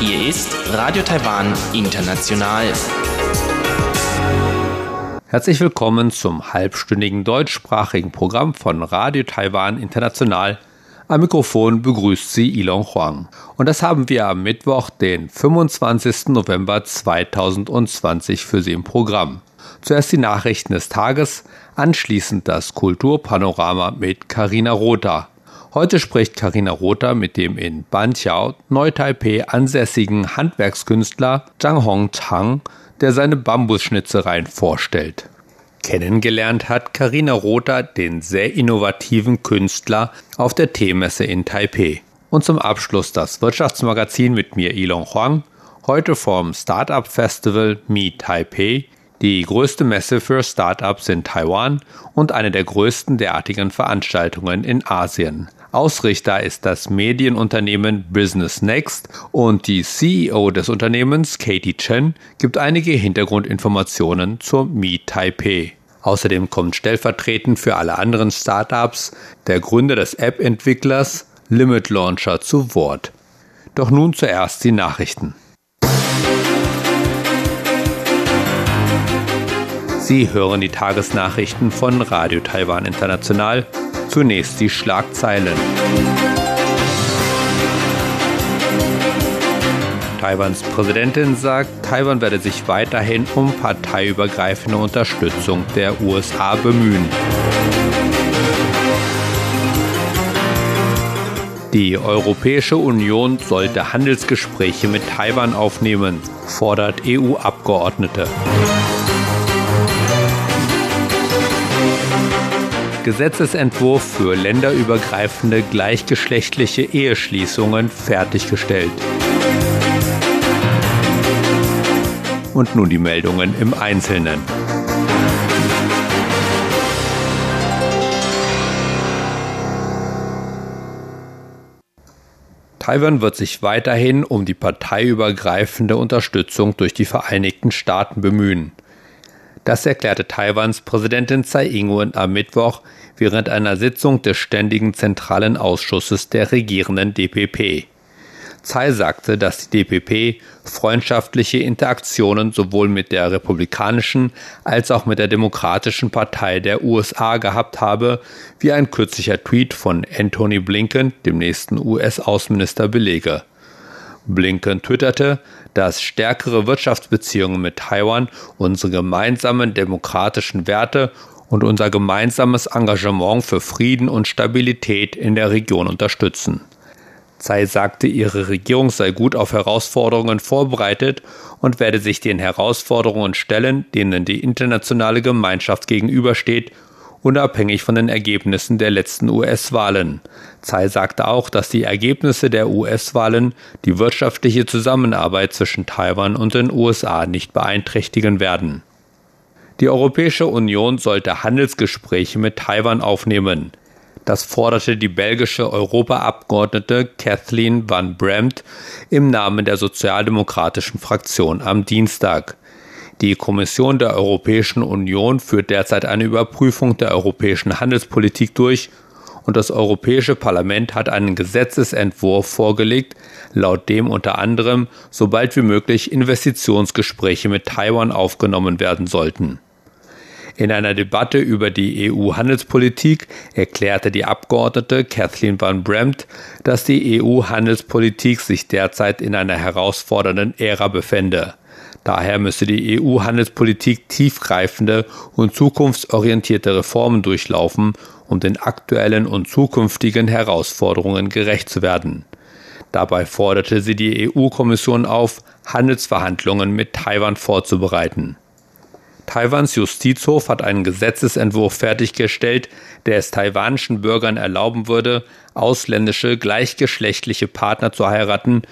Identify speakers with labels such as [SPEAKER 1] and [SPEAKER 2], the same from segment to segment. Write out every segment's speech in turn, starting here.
[SPEAKER 1] Hier ist Radio Taiwan International.
[SPEAKER 2] Herzlich willkommen zum halbstündigen deutschsprachigen Programm von Radio Taiwan International. Am Mikrofon begrüßt Sie Ilon Huang. Und das haben wir am Mittwoch, den 25. November 2020 für Sie im Programm. Zuerst die Nachrichten des Tages, anschließend das Kulturpanorama mit Karina Rotha. Heute spricht Karina Rotha mit dem in Banqiao, Neu-Taipei ansässigen Handwerkskünstler Zhang Hong Chang, der seine Bambusschnitzereien vorstellt. Kennengelernt hat Karina Rotha den sehr innovativen Künstler auf der Teemesse in Taipei. Und zum Abschluss das Wirtschaftsmagazin mit mir Ilon Huang, heute vom Startup Festival Meet Taipei die größte Messe für Startups in Taiwan und eine der größten derartigen Veranstaltungen in Asien. Ausrichter ist das Medienunternehmen Business Next und die CEO des Unternehmens, Katie Chen, gibt einige Hintergrundinformationen zur Meet Taipei. Außerdem kommt stellvertretend für alle anderen Startups der Gründer des App-Entwicklers Limit Launcher zu Wort. Doch nun zuerst die Nachrichten. Sie hören die Tagesnachrichten von Radio Taiwan International. Zunächst die Schlagzeilen. Taiwans Präsidentin sagt, Taiwan werde sich weiterhin um parteiübergreifende Unterstützung der USA bemühen. Die Europäische Union sollte Handelsgespräche mit Taiwan aufnehmen, fordert EU-Abgeordnete. Gesetzesentwurf für länderübergreifende gleichgeschlechtliche Eheschließungen fertiggestellt. Und nun die Meldungen im Einzelnen. Taiwan wird sich weiterhin um die parteiübergreifende Unterstützung durch die Vereinigten Staaten bemühen. Das erklärte Taiwans Präsidentin Tsai Ing-wen am Mittwoch während einer Sitzung des Ständigen Zentralen Ausschusses der regierenden DPP. Tsai sagte, dass die DPP freundschaftliche Interaktionen sowohl mit der Republikanischen als auch mit der Demokratischen Partei der USA gehabt habe, wie ein kürzlicher Tweet von Anthony Blinken, dem nächsten US-Außenminister, belege. Blinken twitterte, dass stärkere Wirtschaftsbeziehungen mit Taiwan unsere gemeinsamen demokratischen Werte und unser gemeinsames Engagement für Frieden und Stabilität in der Region unterstützen. Tsai sagte, ihre Regierung sei gut auf Herausforderungen vorbereitet und werde sich den Herausforderungen stellen, denen die internationale Gemeinschaft gegenübersteht unabhängig von den Ergebnissen der letzten US-Wahlen. Tsai sagte auch, dass die Ergebnisse der US-Wahlen die wirtschaftliche Zusammenarbeit zwischen Taiwan und den USA nicht beeinträchtigen werden. Die Europäische Union sollte Handelsgespräche mit Taiwan aufnehmen. Das forderte die belgische Europaabgeordnete Kathleen van Bremt im Namen der sozialdemokratischen Fraktion am Dienstag. Die Kommission der Europäischen Union führt derzeit eine Überprüfung der europäischen Handelspolitik durch und das Europäische Parlament hat einen Gesetzesentwurf vorgelegt, laut dem unter anderem sobald wie möglich Investitionsgespräche mit Taiwan aufgenommen werden sollten. In einer Debatte über die EU-Handelspolitik erklärte die Abgeordnete Kathleen van Bremt, dass die EU-Handelspolitik sich derzeit in einer herausfordernden Ära befände. Daher müsse die EU-Handelspolitik tiefgreifende und zukunftsorientierte Reformen durchlaufen, um den aktuellen und zukünftigen Herausforderungen gerecht zu werden. Dabei forderte sie die EU-Kommission auf, Handelsverhandlungen mit Taiwan vorzubereiten. Taiwans Justizhof hat einen Gesetzesentwurf fertiggestellt, der es taiwanischen Bürgern erlauben würde, ausländische gleichgeschlechtliche Partner zu heiraten,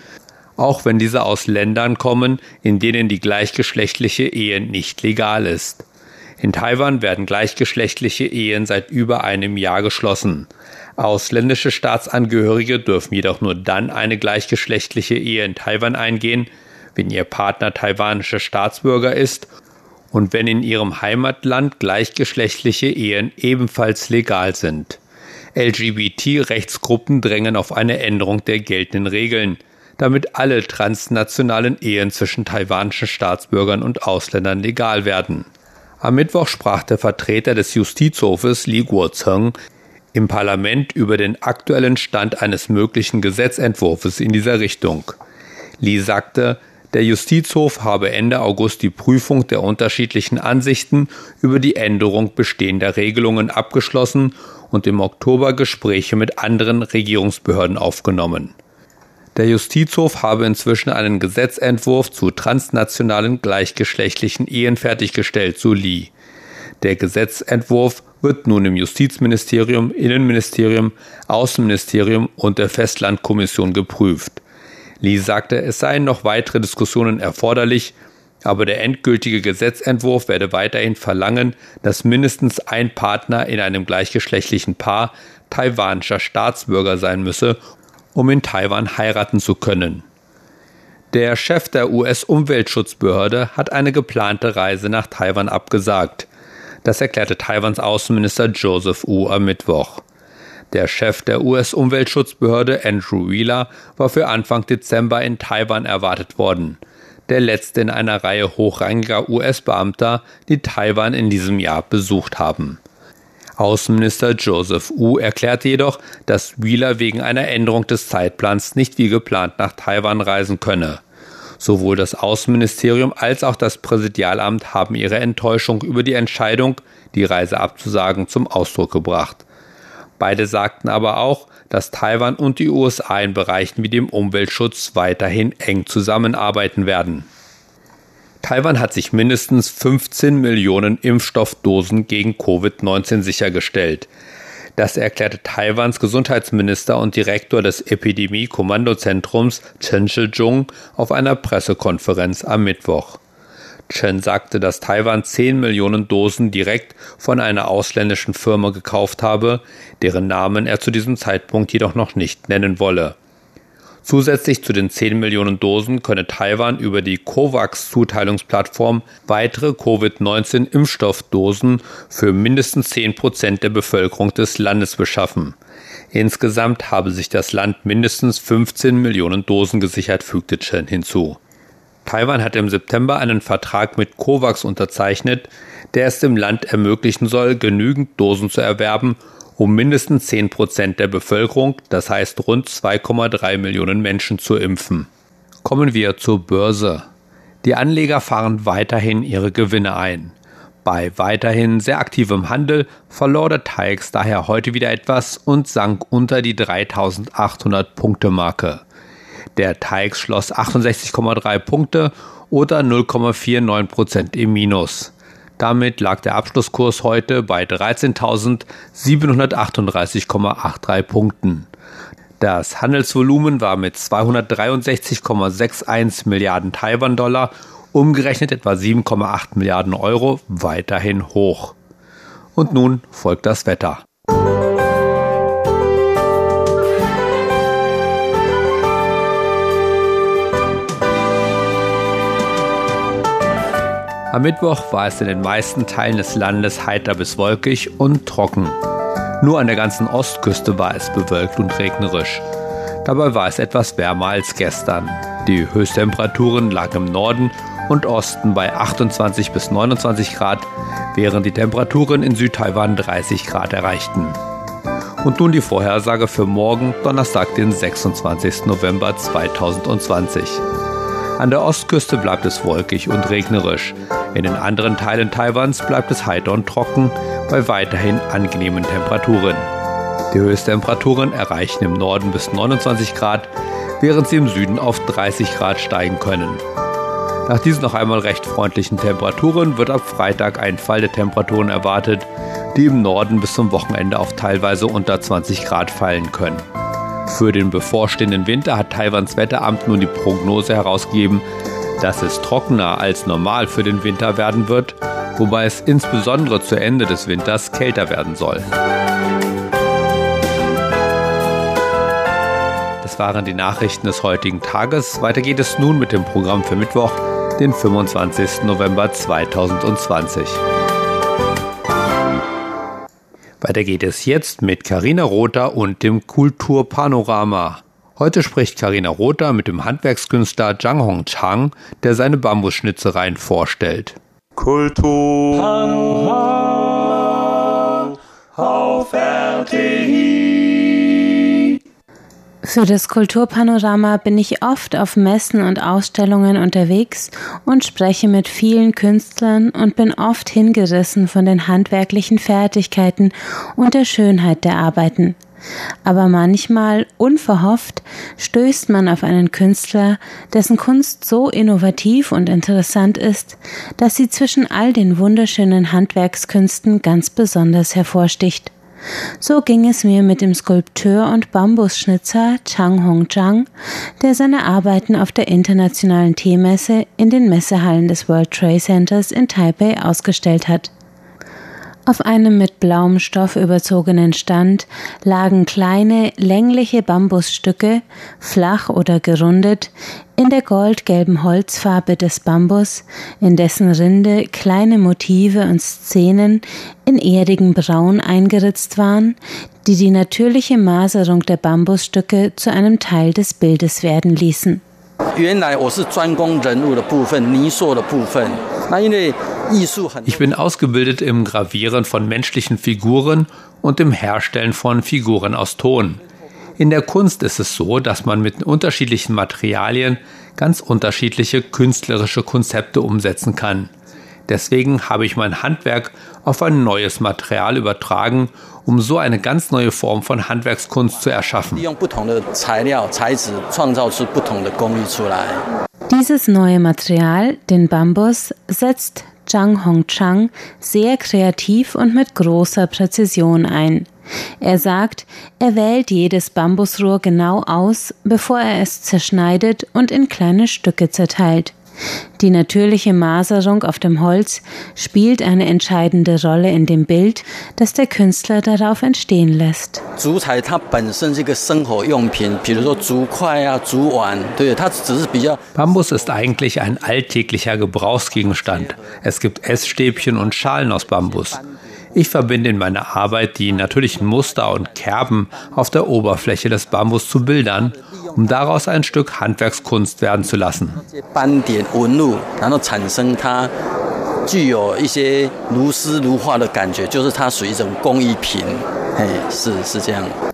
[SPEAKER 2] auch wenn diese aus Ländern kommen, in denen die gleichgeschlechtliche Ehe nicht legal ist. In Taiwan werden gleichgeschlechtliche Ehen seit über einem Jahr geschlossen. Ausländische Staatsangehörige dürfen jedoch nur dann eine gleichgeschlechtliche Ehe in Taiwan eingehen, wenn ihr Partner taiwanischer Staatsbürger ist und wenn in ihrem Heimatland gleichgeschlechtliche Ehen ebenfalls legal sind. LGBT-Rechtsgruppen drängen auf eine Änderung der geltenden Regeln, damit alle transnationalen Ehen zwischen taiwanischen Staatsbürgern und Ausländern legal werden. Am Mittwoch sprach der Vertreter des Justizhofes Li Guozheng im Parlament über den aktuellen Stand eines möglichen Gesetzentwurfs in dieser Richtung. Li sagte, der Justizhof habe Ende August die Prüfung der unterschiedlichen Ansichten über die Änderung bestehender Regelungen abgeschlossen und im Oktober Gespräche mit anderen Regierungsbehörden aufgenommen. Der Justizhof habe inzwischen einen Gesetzentwurf zu transnationalen gleichgeschlechtlichen Ehen fertiggestellt, so Lee. Der Gesetzentwurf wird nun im Justizministerium, Innenministerium, Außenministerium und der Festlandkommission geprüft. Lee sagte, es seien noch weitere Diskussionen erforderlich, aber der endgültige Gesetzentwurf werde weiterhin verlangen, dass mindestens ein Partner in einem gleichgeschlechtlichen Paar taiwanischer Staatsbürger sein müsse, um in Taiwan heiraten zu können. Der Chef der US-Umweltschutzbehörde hat eine geplante Reise nach Taiwan abgesagt. Das erklärte Taiwans Außenminister Joseph Wu am Mittwoch. Der Chef der US-Umweltschutzbehörde Andrew Wheeler war für Anfang Dezember in Taiwan erwartet worden. Der letzte in einer Reihe hochrangiger US-Beamter, die Taiwan in diesem Jahr besucht haben. Außenminister Joseph Wu erklärte jedoch, dass Wheeler wegen einer Änderung des Zeitplans nicht wie geplant nach Taiwan reisen könne. Sowohl das Außenministerium als auch das Präsidialamt haben ihre Enttäuschung über die Entscheidung, die Reise abzusagen, zum Ausdruck gebracht. Beide sagten aber auch, dass Taiwan und die USA in Bereichen wie dem Umweltschutz weiterhin eng zusammenarbeiten werden. Taiwan hat sich mindestens 15 Millionen Impfstoffdosen gegen Covid-19 sichergestellt. Das erklärte Taiwans Gesundheitsminister und Direktor des Epidemie-Kommandozentrums Chen Shih-chung auf einer Pressekonferenz am Mittwoch. Chen sagte, dass Taiwan 10 Millionen Dosen direkt von einer ausländischen Firma gekauft habe, deren Namen er zu diesem Zeitpunkt jedoch noch nicht nennen wolle. Zusätzlich zu den 10 Millionen Dosen könne Taiwan über die COVAX-Zuteilungsplattform weitere Covid-19-Impfstoffdosen für mindestens 10 Prozent der Bevölkerung des Landes beschaffen. Insgesamt habe sich das Land mindestens 15 Millionen Dosen gesichert, fügte Chen hinzu. Taiwan hat im September einen Vertrag mit COVAX unterzeichnet, der es dem Land ermöglichen soll, genügend Dosen zu erwerben, um mindestens 10 Prozent der Bevölkerung, das heißt rund 2,3 Millionen Menschen, zu impfen. Kommen wir zur Börse. Die Anleger fahren weiterhin ihre Gewinne ein. Bei weiterhin sehr aktivem Handel verlor der TAIX daher heute wieder etwas und sank unter die 3800 Punkte Marke. Der TAIX schloss 68,3 Punkte oder 0,49 Prozent im Minus. Damit lag der Abschlusskurs heute bei 13.738,83 Punkten. Das Handelsvolumen war mit 263,61 Milliarden Taiwan-Dollar, umgerechnet etwa 7,8 Milliarden Euro, weiterhin hoch. Und nun folgt das Wetter. Am Mittwoch war es in den meisten Teilen des Landes heiter bis wolkig und trocken. Nur an der ganzen Ostküste war es bewölkt und regnerisch. Dabei war es etwas wärmer als gestern. Die Höchsttemperaturen lagen im Norden und Osten bei 28 bis 29 Grad, während die Temperaturen in Südtaiwan 30 Grad erreichten. Und nun die Vorhersage für morgen, Donnerstag, den 26. November 2020. An der Ostküste bleibt es wolkig und regnerisch. In den anderen Teilen Taiwans bleibt es heiter und trocken bei weiterhin angenehmen Temperaturen. Die Höchsttemperaturen erreichen im Norden bis 29 Grad, während sie im Süden auf 30 Grad steigen können. Nach diesen noch einmal recht freundlichen Temperaturen wird ab Freitag ein Fall der Temperaturen erwartet, die im Norden bis zum Wochenende auf teilweise unter 20 Grad fallen können. Für den bevorstehenden Winter hat Taiwans Wetteramt nun die Prognose herausgegeben, dass es trockener als normal für den Winter werden wird, wobei es insbesondere zu Ende des Winters kälter werden soll. Das waren die Nachrichten des heutigen Tages. Weiter geht es nun mit dem Programm für Mittwoch. den 25. November 2020. Weiter geht es jetzt mit Karina Rother und dem Kulturpanorama. Heute spricht Karina Rother mit dem Handwerkskünstler Zhang Hong Chang, der seine Bambusschnitzereien vorstellt.
[SPEAKER 3] Kulturpanorama auf RTI.
[SPEAKER 4] Für das Kulturpanorama bin ich oft auf Messen und Ausstellungen unterwegs und spreche mit vielen Künstlern und bin oft hingerissen von den handwerklichen Fertigkeiten und der Schönheit der Arbeiten. Aber manchmal, unverhofft, stößt man auf einen Künstler, dessen Kunst so innovativ und interessant ist, dass sie zwischen all den wunderschönen Handwerkskünsten ganz besonders hervorsticht. So ging es mir mit dem Skulpteur und Bambusschnitzer Chang Hong Chang, der seine Arbeiten auf der internationalen Teemesse in den Messehallen des World Trade Centers in Taipei ausgestellt hat. Auf einem mit blauem Stoff überzogenen Stand lagen kleine, längliche Bambusstücke, flach oder gerundet, in der goldgelben Holzfarbe des Bambus, in dessen Rinde kleine Motive und Szenen in erdigem Braun eingeritzt waren, die die natürliche Maserung der Bambusstücke zu einem Teil des Bildes werden ließen.
[SPEAKER 5] 原来我是专攻人物的部分、泥塑的部分。那因为
[SPEAKER 2] ich bin ausgebildet im Gravieren von menschlichen Figuren und im Herstellen von Figuren aus Ton. In der Kunst ist es so, dass man mit unterschiedlichen Materialien ganz unterschiedliche künstlerische Konzepte umsetzen kann. Deswegen habe ich mein Handwerk auf ein neues Material übertragen, um so eine ganz neue Form von Handwerkskunst zu erschaffen.
[SPEAKER 4] Dieses neue Material, den Bambus, setzt Zhang Hongchang sehr kreativ und mit großer Präzision ein. Er sagt, er wählt jedes Bambusrohr genau aus, bevor er es zerschneidet und in kleine Stücke zerteilt. Die natürliche Maserung auf dem Holz spielt eine entscheidende Rolle in dem Bild, das der Künstler darauf entstehen lässt.
[SPEAKER 2] Bambus ist eigentlich ein alltäglicher Gebrauchsgegenstand. Es gibt Essstäbchen und Schalen aus Bambus. Ich verbinde in meiner Arbeit die natürlichen Muster und Kerben auf der Oberfläche des Bambus zu Bildern um daraus ein Stück Handwerkskunst werden zu lassen.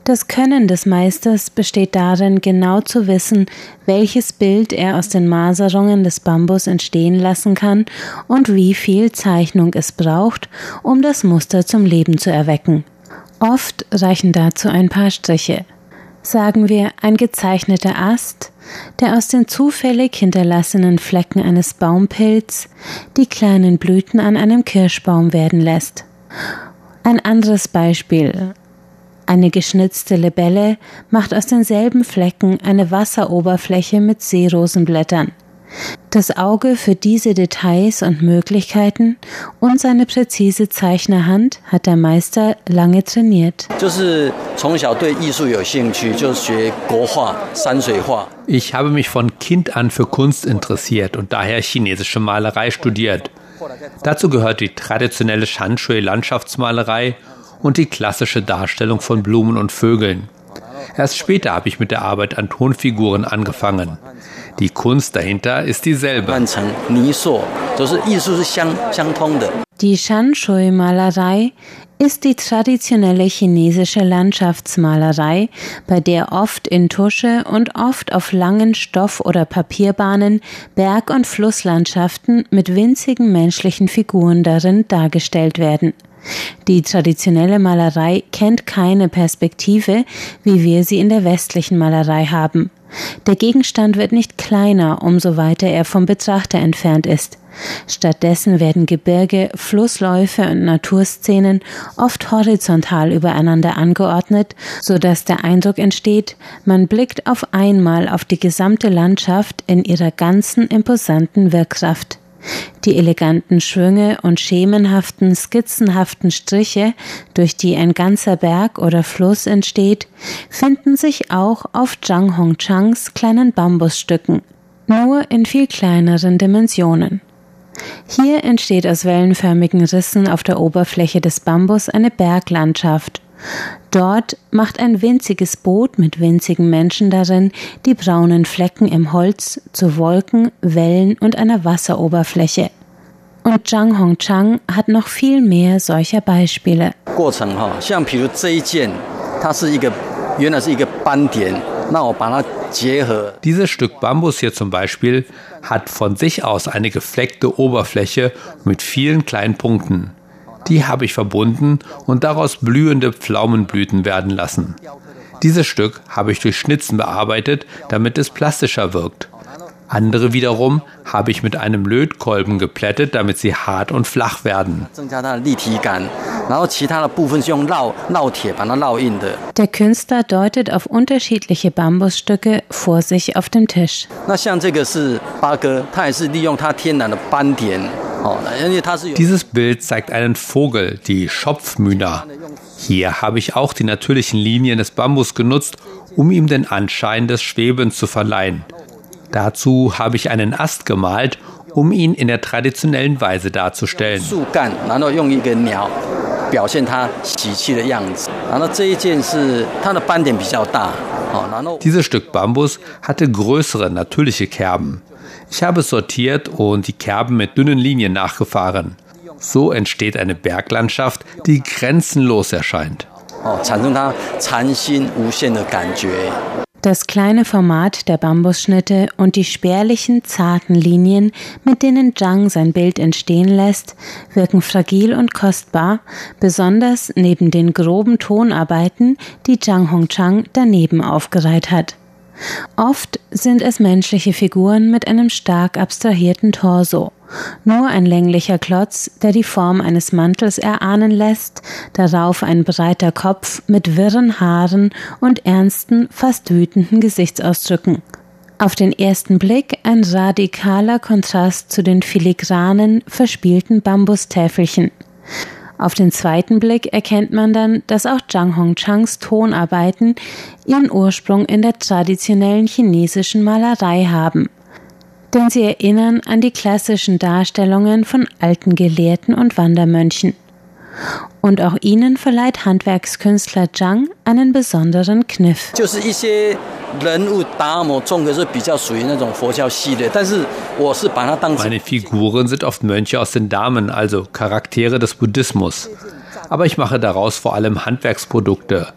[SPEAKER 4] Das Können des Meisters besteht darin, genau zu wissen, welches Bild er aus den Maserungen des Bambus entstehen lassen kann und wie viel Zeichnung es braucht, um das Muster zum Leben zu erwecken. Oft reichen dazu ein paar Striche sagen wir ein gezeichneter Ast, der aus den zufällig hinterlassenen Flecken eines Baumpilz die kleinen Blüten an einem Kirschbaum werden lässt. Ein anderes Beispiel. Eine geschnitzte Libelle macht aus denselben Flecken eine Wasseroberfläche mit Seerosenblättern. Das Auge für diese Details und Möglichkeiten und seine präzise Zeichnerhand hat der Meister lange trainiert.
[SPEAKER 2] Ich habe mich von Kind an für Kunst interessiert und daher chinesische Malerei studiert. Dazu gehört die traditionelle Shanshui-Landschaftsmalerei und die klassische Darstellung von Blumen und Vögeln. Erst später habe ich mit der Arbeit an Tonfiguren angefangen. Die Kunst dahinter ist dieselbe.
[SPEAKER 4] Die Shanshui-Malerei ist die traditionelle chinesische Landschaftsmalerei, bei der oft in Tusche und oft auf langen Stoff- oder Papierbahnen Berg- und Flusslandschaften mit winzigen menschlichen Figuren darin dargestellt werden. Die traditionelle Malerei kennt keine Perspektive, wie wir sie in der westlichen Malerei haben. Der Gegenstand wird nicht kleiner, umso weiter er vom Betrachter entfernt ist. Stattdessen werden Gebirge, Flussläufe und Naturszenen oft horizontal übereinander angeordnet, so dass der Eindruck entsteht, man blickt auf einmal auf die gesamte Landschaft in ihrer ganzen imposanten Wirkkraft. Die eleganten Schwünge und schemenhaften, skizzenhaften Striche, durch die ein ganzer Berg oder Fluss entsteht, finden sich auch auf Zhang Hongchangs kleinen Bambusstücken. nur in viel kleineren Dimensionen. Hier entsteht aus wellenförmigen Rissen auf der Oberfläche des Bambus eine Berglandschaft. Dort macht ein winziges Boot mit winzigen Menschen darin die braunen Flecken im Holz zu Wolken, Wellen und einer Wasseroberfläche. Und Zhang Hongchang hat noch viel mehr solcher Beispiele.
[SPEAKER 5] 过程哈，像比如这一件，它是一个原来是一个斑点，那我把它结合。
[SPEAKER 2] Dieses Stück Bambus hier zum Beispiel hat von sich aus eine gefleckte Oberfläche mit vielen kleinen Punkten. Die habe ich verbunden und daraus blühende Pflaumenblüten werden lassen. Dieses Stück habe ich durch Schnitzen bearbeitet, damit es plastischer wirkt. Andere wiederum habe ich mit einem Lötkolben geplättet, damit sie hart und flach werden.
[SPEAKER 5] 增加它的立体感，然后其他的部分是用烙烙铁把它烙印的。
[SPEAKER 4] Der Künstler deutet auf unterschiedliche Bambusstücke vor sich auf dem Tisch.
[SPEAKER 5] 那像这个是八哥，它也是利用它天然的斑点，哦，而且它是有
[SPEAKER 2] Dieses Bild zeigt einen Vogel, die Schopfmühner. Hier habe ich auch die natürlichen Linien des Bambus genutzt, um ihm den Anschein des Schwebens zu verleihen. Dazu habe ich einen Ast gemalt, um ihn in der traditionellen Weise darzustellen. Dieses Stück Bambus hatte größere natürliche Kerben. Ich habe sortiert und die Kerben mit dünnen Linien nachgefahren. So entsteht eine Berglandschaft, die grenzenlos erscheint.
[SPEAKER 4] Das kleine Format der Bambusschnitte und die spärlichen, zarten Linien, mit denen Zhang sein Bild entstehen lässt, wirken fragil und kostbar, besonders neben den groben Tonarbeiten, die Zhang Hongchang daneben aufgereiht hat. Oft sind es menschliche Figuren mit einem stark abstrahierten Torso. Nur ein länglicher Klotz, der die Form eines Mantels erahnen lässt, darauf ein breiter Kopf mit wirren Haaren und ernsten, fast wütenden Gesichtsausdrücken. Auf den ersten Blick ein radikaler Kontrast zu den filigranen, verspielten Bambustäfelchen. Auf den zweiten Blick erkennt man dann, dass auch Zhang Hongchangs Tonarbeiten ihren Ursprung in der traditionellen chinesischen Malerei haben. Denn sie erinnern an die klassischen Darstellungen von alten Gelehrten und Wandermönchen. Und auch ihnen verleiht Handwerkskünstler Zhang einen besonderen Kniff.
[SPEAKER 2] Meine Figuren sind oft Mönche aus den Damen, also Charaktere des Buddhismus. Aber ich mache daraus vor allem Handwerksprodukte.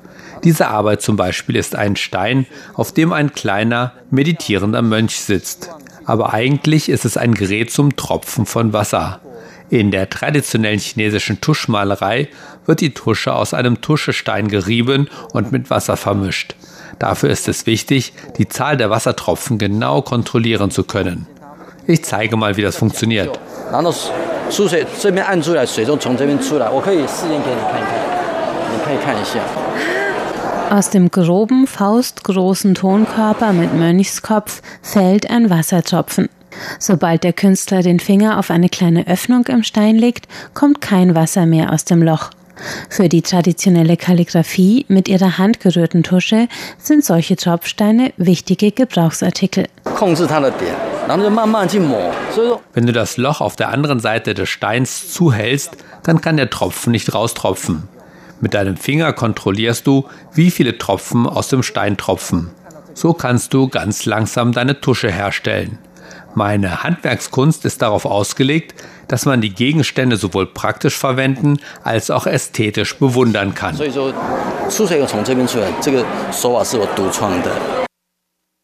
[SPEAKER 2] Diese Arbeit zum Beispiel ist ein Stein, auf dem ein kleiner, meditierender Mönch sitzt. Aber eigentlich ist es ein Gerät zum Tropfen von Wasser. In der traditionellen chinesischen Tuschmalerei wird die Tusche aus einem Tuschestein gerieben und mit Wasser vermischt. Dafür ist es wichtig, die Zahl der Wassertropfen genau kontrollieren zu können. Ich zeige mal, wie das funktioniert.
[SPEAKER 5] Ah.
[SPEAKER 4] Aus dem groben, faustgroßen Tonkörper mit Mönchskopf fällt ein Wassertropfen. Sobald der Künstler den Finger auf eine kleine Öffnung im Stein legt, kommt kein Wasser mehr aus dem Loch. Für die traditionelle Kalligraphie mit ihrer handgerührten Tusche sind solche Tropfsteine wichtige Gebrauchsartikel.
[SPEAKER 2] Wenn du das Loch auf der anderen Seite des Steins zuhältst, dann kann der Tropfen nicht raustropfen. Mit deinem Finger kontrollierst du, wie viele Tropfen aus dem Stein tropfen. So kannst du ganz langsam deine Tusche herstellen. Meine Handwerkskunst ist darauf ausgelegt, dass man die Gegenstände sowohl praktisch verwenden als auch ästhetisch bewundern kann.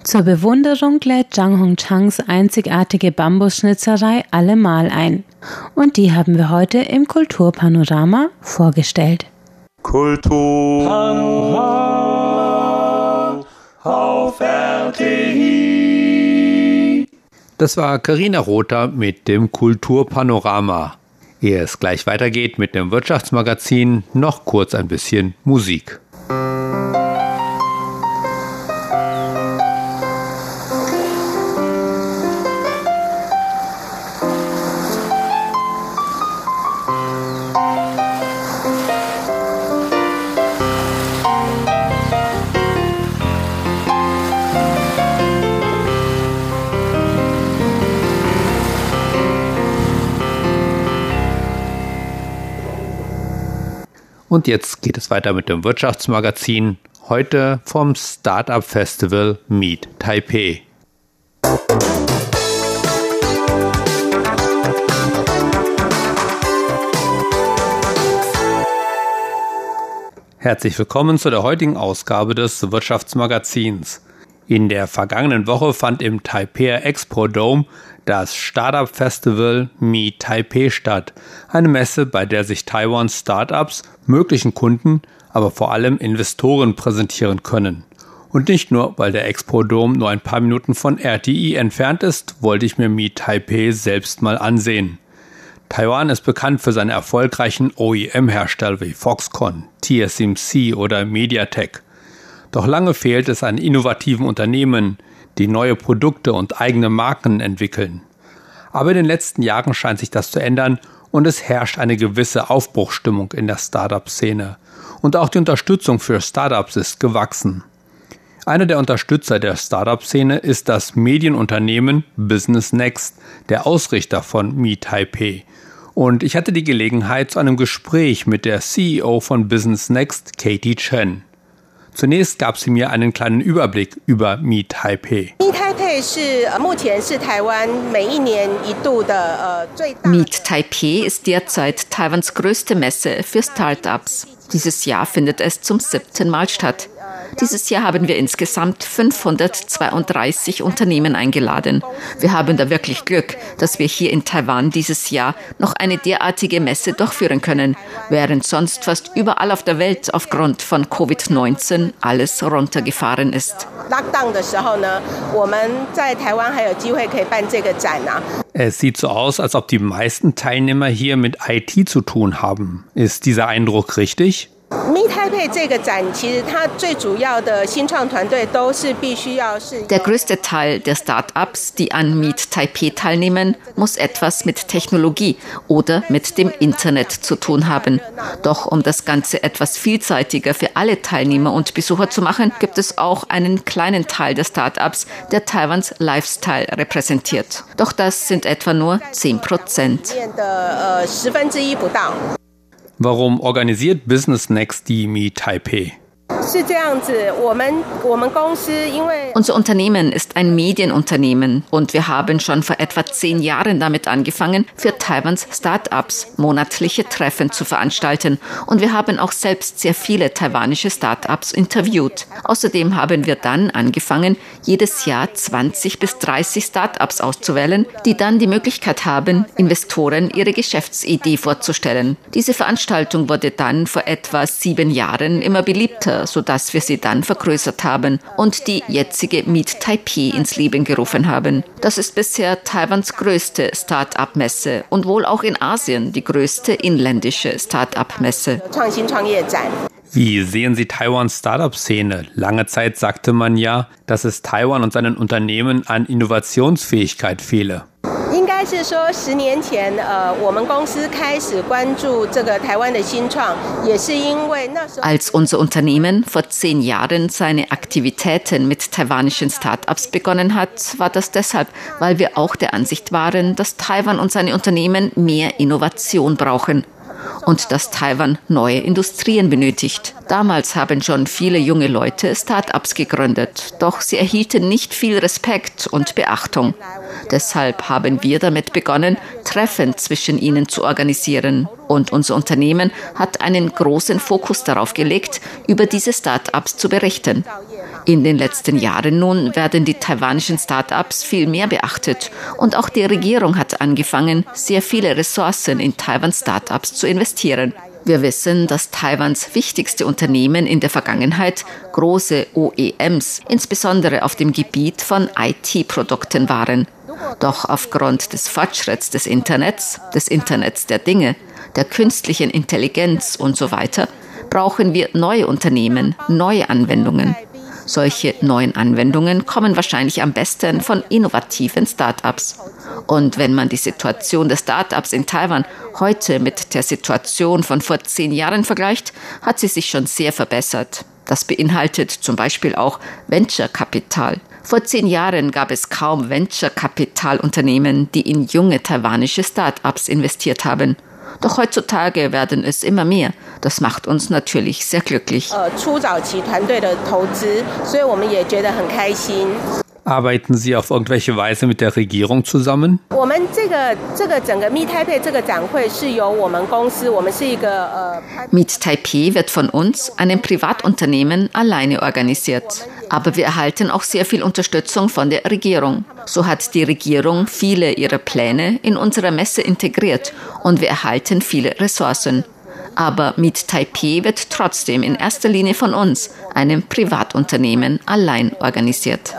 [SPEAKER 4] Zur Bewunderung lädt Zhang Hongchangs einzigartige Bambusschnitzerei allemal ein. Und die haben wir heute im Kulturpanorama vorgestellt.
[SPEAKER 3] Kultur auf RTI.
[SPEAKER 2] Das war Karina Rother mit dem Kulturpanorama. Ehe es gleich weitergeht mit dem Wirtschaftsmagazin, noch kurz ein bisschen Musik. Und jetzt geht es weiter mit dem Wirtschaftsmagazin. Heute vom Startup Festival Meet Taipei. Herzlich willkommen zu der heutigen Ausgabe des Wirtschaftsmagazins. In der vergangenen Woche fand im Taipei Expo Dome das Startup Festival Meet Taipei statt, eine Messe, bei der sich Taiwans Startups möglichen Kunden, aber vor allem Investoren präsentieren können. Und nicht nur, weil der Expo Dome nur ein paar Minuten von RTI entfernt ist, wollte ich mir Meet Taipei selbst mal ansehen. Taiwan ist bekannt für seine erfolgreichen OEM-Hersteller wie Foxconn, TSMC oder MediaTek. Doch lange fehlt es an innovativen Unternehmen, die neue Produkte und eigene Marken entwickeln. Aber in den letzten Jahren scheint sich das zu ändern und es herrscht eine gewisse Aufbruchstimmung in der Startup-Szene. Und auch die Unterstützung für Startups ist gewachsen. Einer der Unterstützer der Startup-Szene ist das Medienunternehmen Business Next, der Ausrichter von Me Taipei. Und ich hatte die Gelegenheit zu einem Gespräch mit der CEO von Business Next, Katie Chen. Zunächst gab sie mir einen kleinen Überblick über Meet Taipei.
[SPEAKER 6] Meet Taipei ist derzeit Taiwans größte Messe für Startups. Dieses Jahr findet es zum siebten Mal statt. Dieses Jahr haben wir insgesamt 532 Unternehmen eingeladen. Wir haben da wirklich Glück, dass wir hier in Taiwan dieses Jahr noch eine derartige Messe durchführen können, während sonst fast überall auf der Welt aufgrund von Covid-19 alles runtergefahren ist.
[SPEAKER 2] Es sieht so aus, als ob die meisten Teilnehmer hier mit IT zu tun haben. Ist dieser Eindruck richtig?
[SPEAKER 6] Der größte Teil der Start-ups, die an Meet Taipei teilnehmen, muss etwas mit Technologie oder mit dem Internet zu tun haben. Doch um das Ganze etwas vielseitiger für alle Teilnehmer und Besucher zu machen, gibt es auch einen kleinen Teil der Start-ups, der Taiwans Lifestyle repräsentiert. Doch das sind etwa nur 10 Prozent.
[SPEAKER 2] Warum organisiert Business Next die Mi Taipei?
[SPEAKER 6] Unser Unternehmen ist ein Medienunternehmen und wir haben schon vor etwa zehn Jahren damit angefangen, für Taiwans Start-ups monatliche Treffen zu veranstalten. Und wir haben auch selbst sehr viele taiwanische Start-ups interviewt. Außerdem haben wir dann angefangen, jedes Jahr 20 bis 30 Start-ups auszuwählen, die dann die Möglichkeit haben, Investoren ihre Geschäftsidee vorzustellen. Diese Veranstaltung wurde dann vor etwa sieben Jahren immer beliebter sodass wir sie dann vergrößert haben und die jetzige Meet Taipei ins Leben gerufen haben. Das ist bisher Taiwans größte Start-up-Messe und wohl auch in Asien die größte inländische Start-up-Messe.
[SPEAKER 2] Wie sehen Sie Taiwans Startup-Szene? Lange Zeit sagte man ja, dass es Taiwan und seinen Unternehmen an Innovationsfähigkeit fehle.
[SPEAKER 6] Als unser Unternehmen vor zehn Jahren seine Aktivitäten mit taiwanischen Start-ups begonnen hat, war das deshalb, weil wir auch der Ansicht waren, dass Taiwan und seine Unternehmen mehr Innovation brauchen und dass Taiwan neue Industrien benötigt. Damals haben schon viele junge Leute Start-ups gegründet, doch sie erhielten nicht viel Respekt und Beachtung. Deshalb haben wir damit begonnen, Treffen zwischen ihnen zu organisieren. Und unser Unternehmen hat einen großen Fokus darauf gelegt, über diese Start-ups zu berichten. In den letzten Jahren nun werden die taiwanischen Start-ups viel mehr beachtet und auch die Regierung hat angefangen, sehr viele Ressourcen in Taiwans Start-ups zu investieren. Wir wissen, dass Taiwans wichtigste Unternehmen in der Vergangenheit große OEMs, insbesondere auf dem Gebiet von IT-Produkten waren. Doch aufgrund des Fortschritts des Internets, des Internets der Dinge, der künstlichen Intelligenz und so weiter, brauchen wir neue Unternehmen, neue Anwendungen. Solche neuen Anwendungen kommen wahrscheinlich am besten von innovativen Start-ups. Und wenn man die Situation der Start-ups in Taiwan heute mit der Situation von vor zehn Jahren vergleicht, hat sie sich schon sehr verbessert. Das beinhaltet zum Beispiel auch Venture-Kapital. Vor zehn Jahren gab es kaum Venture-Kapitalunternehmen, die in junge taiwanische Start-ups investiert haben. Doch heutzutage werden es immer mehr. Das macht uns natürlich sehr glücklich.
[SPEAKER 2] Arbeiten Sie auf irgendwelche Weise mit der Regierung zusammen?
[SPEAKER 6] Meet Taipei wird von uns, einem Privatunternehmen, alleine organisiert. Aber wir erhalten auch sehr viel Unterstützung von der Regierung. So hat die Regierung viele ihrer Pläne in unserer Messe integriert und wir erhalten viele Ressourcen aber mit Taipei wird trotzdem in erster Linie von uns, einem Privatunternehmen, allein organisiert.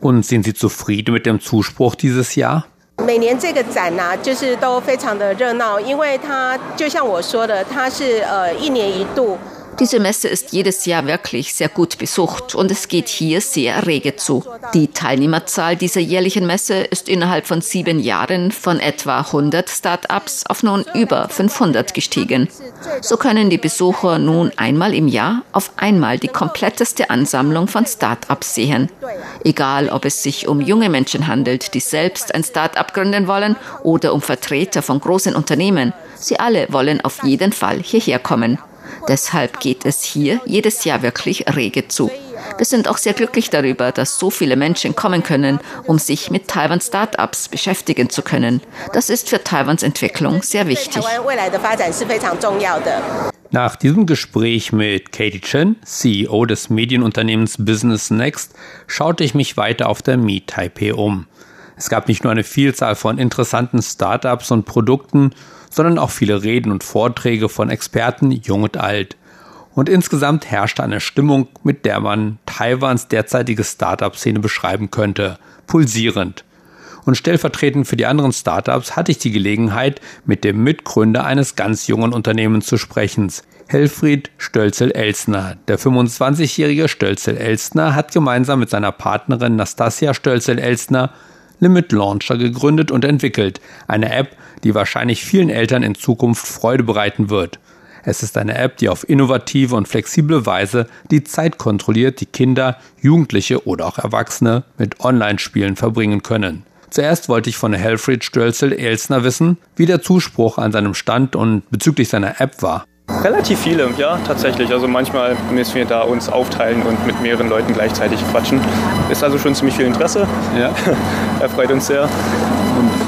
[SPEAKER 2] Und sind Sie zufrieden mit dem Zuspruch dieses Jahr?
[SPEAKER 7] 每年这个展呢、啊，就是都非常的热闹，因为它就像我说的，它是呃一年一度。
[SPEAKER 6] Diese Messe ist jedes Jahr wirklich sehr gut besucht und es geht hier sehr rege zu. Die Teilnehmerzahl dieser jährlichen Messe ist innerhalb von sieben Jahren von etwa 100 Start-ups auf nun über 500 gestiegen. So können die Besucher nun einmal im Jahr auf einmal die kompletteste Ansammlung von Start-ups sehen. Egal, ob es sich um junge Menschen handelt, die selbst ein Start-up gründen wollen oder um Vertreter von großen Unternehmen. Sie alle wollen auf jeden Fall hierher kommen. Deshalb geht es hier jedes Jahr wirklich rege zu. Wir sind auch sehr glücklich darüber, dass so viele Menschen kommen können, um sich mit Taiwan Startups beschäftigen zu können. Das ist für Taiwans Entwicklung sehr wichtig.
[SPEAKER 2] Nach diesem Gespräch mit Katie Chen, CEO des Medienunternehmens Business Next, schaute ich mich weiter auf der Meet Taipei um. Es gab nicht nur eine Vielzahl von interessanten Startups und Produkten, sondern auch viele Reden und Vorträge von Experten, jung und alt. Und insgesamt herrschte eine Stimmung, mit der man Taiwans derzeitige Startup-Szene beschreiben könnte. Pulsierend. Und stellvertretend für die anderen Startups hatte ich die Gelegenheit, mit dem Mitgründer eines ganz jungen Unternehmens zu sprechen. Helfried Stölzel-Elsner. Der 25-jährige Stölzel-Elsner hat gemeinsam mit seiner Partnerin Nastasia Stölzel-Elsner Limit Launcher gegründet und entwickelt, eine App, die wahrscheinlich vielen Eltern in Zukunft Freude bereiten wird. Es ist eine App, die auf innovative und flexible Weise die Zeit kontrolliert, die Kinder, Jugendliche oder auch Erwachsene mit Online-Spielen verbringen können. Zuerst wollte ich von Helfried Stölzel-Elsner wissen, wie der Zuspruch an seinem Stand und bezüglich seiner App war.
[SPEAKER 8] Relativ viele, ja, tatsächlich. Also manchmal müssen wir da uns aufteilen und mit mehreren Leuten gleichzeitig quatschen. Ist also schon ziemlich viel Interesse. Ja. Erfreut uns sehr.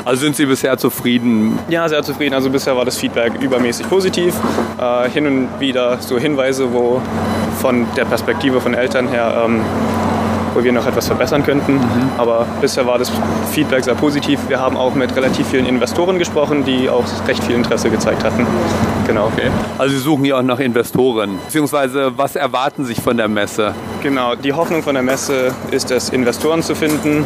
[SPEAKER 2] Also sind Sie bisher zufrieden?
[SPEAKER 8] Ja, sehr zufrieden. Also bisher war das Feedback übermäßig positiv. Äh, hin und wieder so Hinweise, wo von der Perspektive von Eltern her ähm, wo wir noch etwas verbessern könnten. Mhm. Aber bisher war das Feedback sehr positiv. Wir haben auch mit relativ vielen Investoren gesprochen, die auch recht viel Interesse gezeigt hatten.
[SPEAKER 2] Genau. Okay. Also Sie suchen hier auch nach Investoren. Beziehungsweise was erwarten Sie von der Messe?
[SPEAKER 8] Genau, die Hoffnung von der Messe ist es, Investoren zu finden,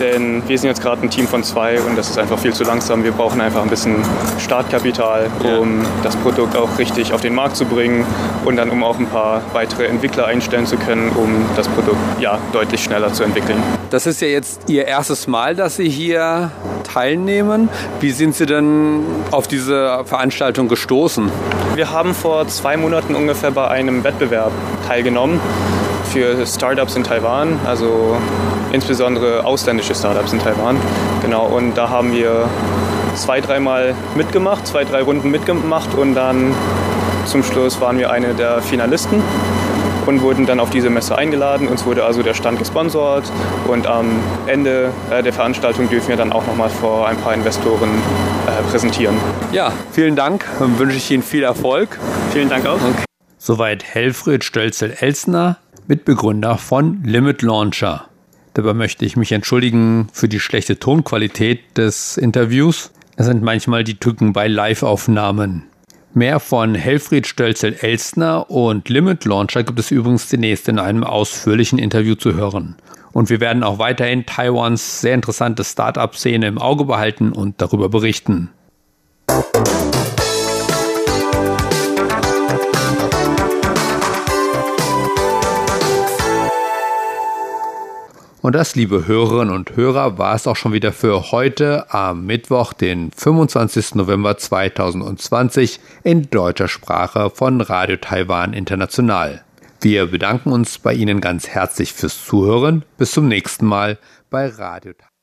[SPEAKER 8] denn wir sind jetzt gerade ein Team von zwei und das ist einfach viel zu langsam. Wir brauchen einfach ein bisschen Startkapital, um ja. das Produkt auch richtig auf den Markt zu bringen und dann um auch ein paar weitere Entwickler einstellen zu können, um das Produkt ja deutlich schneller zu entwickeln.
[SPEAKER 2] Das ist ja jetzt Ihr erstes Mal, dass Sie hier teilnehmen. Wie sind Sie denn auf diese Veranstaltung gestoßen?
[SPEAKER 8] Wir haben vor zwei Monaten ungefähr bei einem Wettbewerb teilgenommen für Startups in Taiwan, also insbesondere ausländische Startups in Taiwan. Genau, und da haben wir zwei, dreimal mitgemacht, zwei, drei Runden mitgemacht und dann zum Schluss waren wir eine der Finalisten und wurden dann auf diese Messe eingeladen. Uns wurde also der Stand gesponsert und am Ende äh, der Veranstaltung dürfen wir dann auch nochmal vor ein paar Investoren äh, präsentieren.
[SPEAKER 2] Ja, vielen Dank. Dann wünsche ich Ihnen viel Erfolg.
[SPEAKER 8] Vielen Dank auch. Okay.
[SPEAKER 2] Soweit Helfried Stölzel-Elsner, Mitbegründer von Limit Launcher. Dabei möchte ich mich entschuldigen für die schlechte Tonqualität des Interviews. Es sind manchmal die Tücken bei Live-Aufnahmen. Mehr von Helfried Stölzel-Elstner und Limit Launcher gibt es übrigens zunächst in einem ausführlichen Interview zu hören. Und wir werden auch weiterhin Taiwans sehr interessante Start-up-Szene im Auge behalten und darüber berichten. Und das, liebe Hörerinnen und Hörer, war es auch schon wieder für heute am Mittwoch, den 25. November 2020 in deutscher Sprache von Radio Taiwan International. Wir bedanken uns bei Ihnen ganz herzlich fürs Zuhören. Bis zum nächsten Mal bei Radio Taiwan.